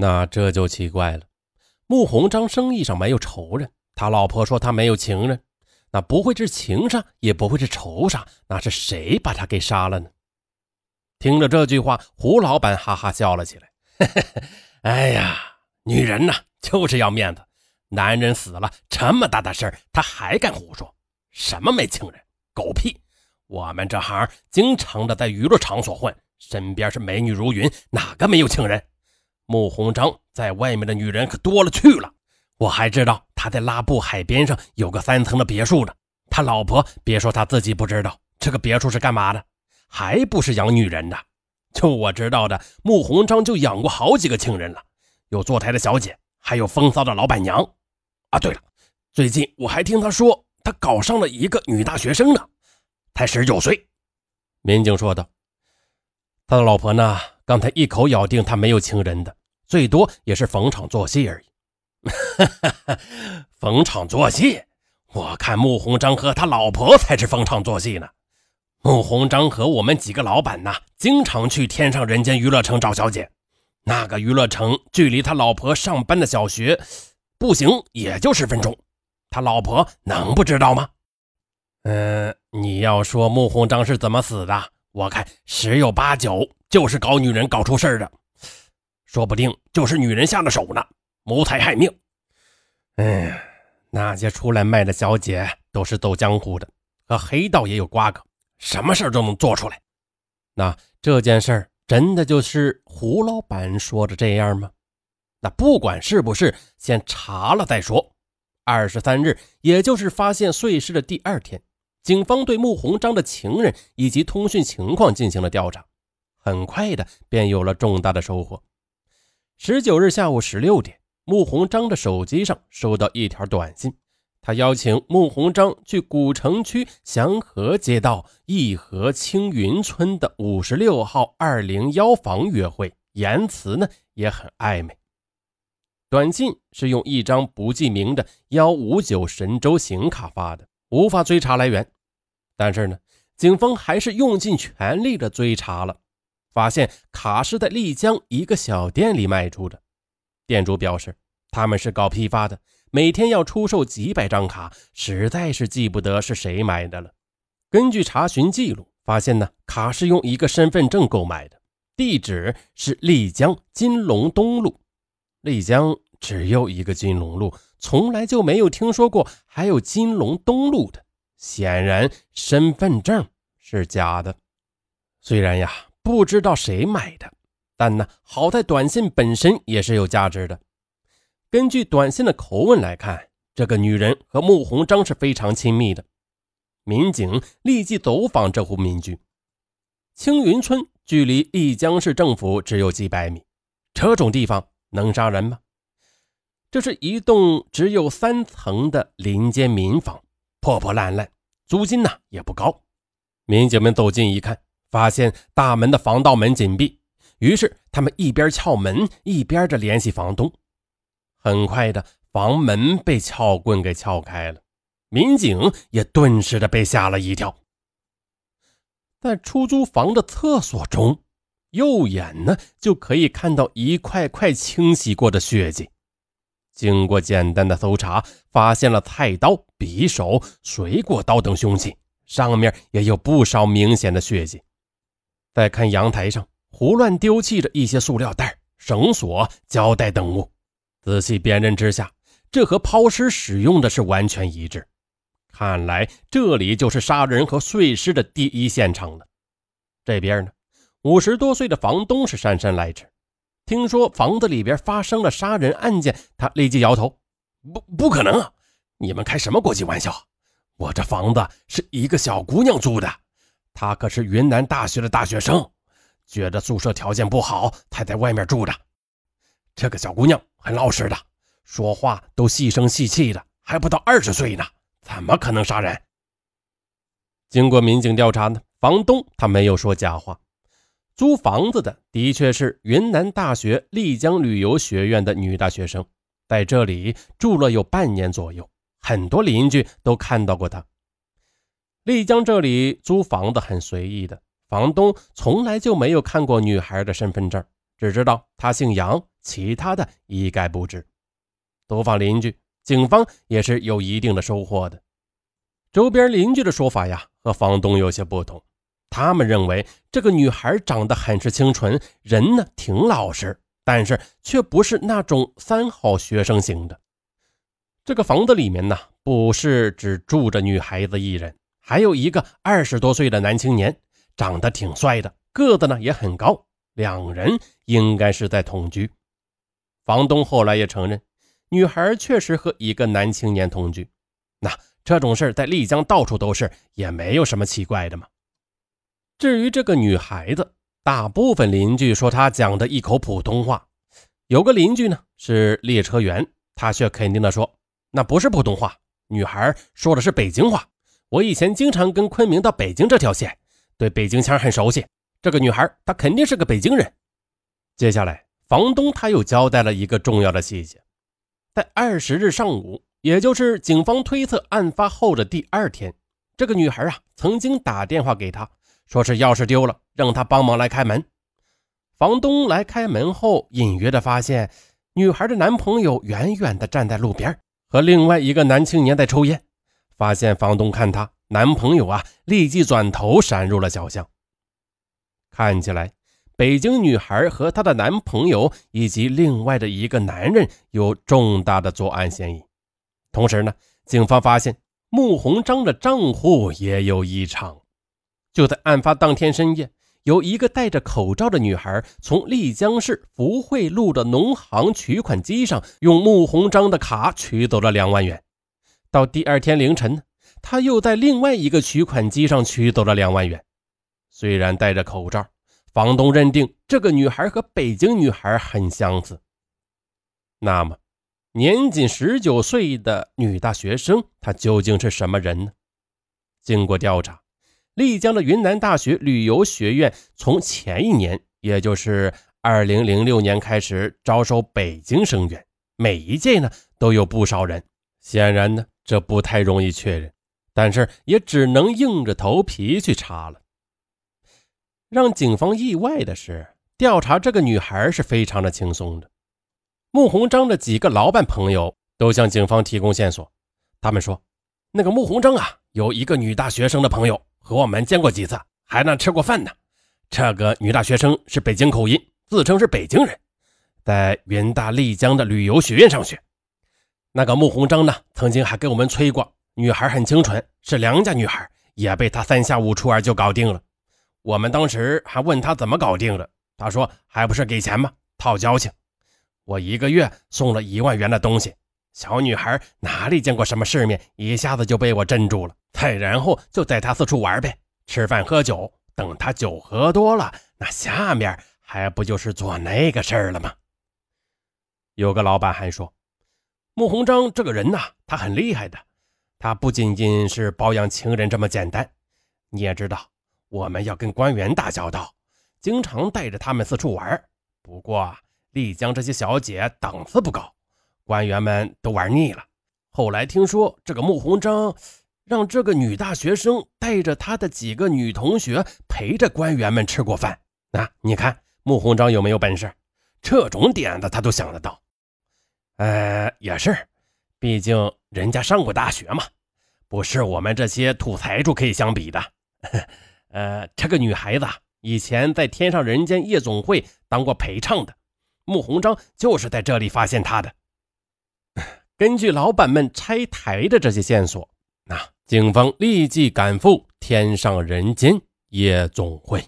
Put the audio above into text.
那这就奇怪了。穆鸿章生意上没有仇人，他老婆说他没有情人，那不会是情杀，也不会是仇杀，那是谁把他给杀了呢？听了这句话，胡老板哈哈笑了起来。哎呀，女人呐，就是要面子。男人死了，这么大的事儿，他还敢胡说？什么没情人？狗屁！我们这行经常的在娱乐场所混，身边是美女如云，哪个没有情人？穆鸿章在外面的女人可多了去了，我还知道他在拉布海边上有个三层的别墅呢。他老婆别说他自己不知道，这个别墅是干嘛的？还不是养女人的。就我知道的，穆鸿章就养过好几个情人了，有坐台的小姐，还有风骚的老板娘。啊，对了，最近我还听他说他搞上了一个女大学生呢，才十九岁。民警说道：“他的老婆呢，刚才一口咬定他没有情人的。”最多也是逢场作戏而已，逢场作戏。我看穆鸿章和他老婆才是逢场作戏呢。穆鸿章和我们几个老板呐，经常去天上人间娱乐城找小姐。那个娱乐城距离他老婆上班的小学，步行也就十分钟。他老婆能不知道吗？嗯，你要说穆鸿章是怎么死的，我看十有八九就是搞女人搞出事的。说不定就是女人下的手呢，谋财害命。哎，那些出来卖的小姐都是走江湖的，和黑道也有瓜葛，什么事都能做出来。那这件事真的就是胡老板说的这样吗？那不管是不是，先查了再说。二十三日，也就是发现碎尸的第二天，警方对穆鸿章的情人以及通讯情况进行了调查，很快的便有了重大的收获。十九日下午十六点，穆鸿章的手机上收到一条短信，他邀请穆鸿章去古城区祥和街道义和青云村的五十六号二零幺房约会，言辞呢也很暧昧。短信是用一张不记名的幺五九神州行卡发的，无法追查来源。但是呢，警方还是用尽全力的追查了。发现卡是在丽江一个小店里卖出的，店主表示他们是搞批发的，每天要出售几百张卡，实在是记不得是谁买的了。根据查询记录，发现呢卡是用一个身份证购买的，地址是丽江金龙东路。丽江只有一个金龙路，从来就没有听说过还有金龙东路的，显然身份证是假的。虽然呀。不知道谁买的，但呢，好在短信本身也是有价值的。根据短信的口吻来看，这个女人和穆鸿章是非常亲密的。民警立即走访这户民居。青云村距离丽江市政府只有几百米，这种地方能杀人吗？这是一栋只有三层的临街民房，破破烂烂，租金呢也不高。民警们走近一看。发现大门的防盗门紧闭，于是他们一边撬门，一边的联系房东。很快的，房门被撬棍给撬开了，民警也顿时的被吓了一跳。在出租房的厕所中，右眼呢就可以看到一块块清洗过的血迹。经过简单的搜查，发现了菜刀、匕首、水果刀等凶器，上面也有不少明显的血迹。再看阳台上胡乱丢弃着一些塑料袋、绳索、胶带等物，仔细辨认之下，这和抛尸使用的是完全一致。看来这里就是杀人和碎尸的第一现场了。这边呢，五十多岁的房东是姗姗来迟，听说房子里边发生了杀人案件，他立即摇头：“不，不可能啊！你们开什么国际玩笑？我这房子是一个小姑娘租的。”他可是云南大学的大学生，觉得宿舍条件不好，才在外面住的。这个小姑娘很老实的，说话都细声细气的，还不到二十岁呢，怎么可能杀人？经过民警调查呢，房东他没有说假话，租房子的的确是云南大学丽江旅游学院的女大学生，在这里住了有半年左右，很多邻居都看到过她。丽江这里租房子很随意的，房东从来就没有看过女孩的身份证，只知道她姓杨，其他的一概不知。走访邻居，警方也是有一定的收获的。周边邻居的说法呀，和房东有些不同。他们认为这个女孩长得很是清纯，人呢挺老实，但是却不是那种三好学生型的。这个房子里面呢，不是只住着女孩子一人，还有一个二十多岁的男青年，长得挺帅的，个子呢也很高，两人应该是在同居。房东后来也承认，女孩确实和一个男青年同居。那这种事在丽江到处都是，也没有什么奇怪的嘛。至于这个女孩子，大部分邻居说她讲的一口普通话，有个邻居呢是列车员，他却肯定的说那不是普通话，女孩说的是北京话。我以前经常跟昆明到北京这条线，对北京腔很熟悉。这个女孩她肯定是个北京人。接下来，房东他又交代了一个重要的细节，在二十日上午，也就是警方推测案发后的第二天，这个女孩啊曾经打电话给他。说是钥匙丢了，让他帮忙来开门。房东来开门后，隐约的发现女孩的男朋友远远的站在路边，和另外一个男青年在抽烟。发现房东看她男朋友啊，立即转头闪入了小巷。看起来，北京女孩和她的男朋友以及另外的一个男人有重大的作案嫌疑。同时呢，警方发现穆鸿章的账户也有异常。就在案发当天深夜，有一个戴着口罩的女孩从丽江市福汇路的农行取款机上用穆鸿章的卡取走了两万元。到第二天凌晨，他又在另外一个取款机上取走了两万元。虽然戴着口罩，房东认定这个女孩和北京女孩很相似。那么，年仅十九岁的女大学生，她究竟是什么人呢？经过调查。丽江的云南大学旅游学院从前一年，也就是二零零六年开始招收北京生源，每一届呢都有不少人。显然呢，这不太容易确认，但是也只能硬着头皮去查了。让警方意外的是，调查这个女孩是非常的轻松的。穆鸿章的几个老板朋友都向警方提供线索，他们说，那个穆鸿章啊，有一个女大学生的朋友。和我们见过几次，还那吃过饭呢。这个女大学生是北京口音，自称是北京人，在云大丽江的旅游学院上学。那个穆鸿章呢，曾经还给我们吹过，女孩很清纯，是良家女孩，也被他三下五除二就搞定了。我们当时还问他怎么搞定的，他说还不是给钱吗？套交情。我一个月送了一万元的东西。小女孩哪里见过什么世面，一下子就被我镇住了。再然后就带她四处玩呗，吃饭喝酒。等她酒喝多了，那下面还不就是做那个事儿了吗？有个老板还说，穆鸿章这个人呐，他很厉害的。他不仅仅是包养情人这么简单。你也知道，我们要跟官员打交道，经常带着他们四处玩。不过丽江这些小姐档次不高。官员们都玩腻了。后来听说这个穆鸿章让这个女大学生带着他的几个女同学陪着官员们吃过饭。那你看穆鸿章有没有本事？这种点子他都想得到。呃，也是，毕竟人家上过大学嘛，不是我们这些土财主可以相比的。呃，这个女孩子以前在天上人间夜总会当过陪唱的，穆鸿章就是在这里发现她的。根据老板们拆台的这些线索，那警方立即赶赴天上人间夜总会。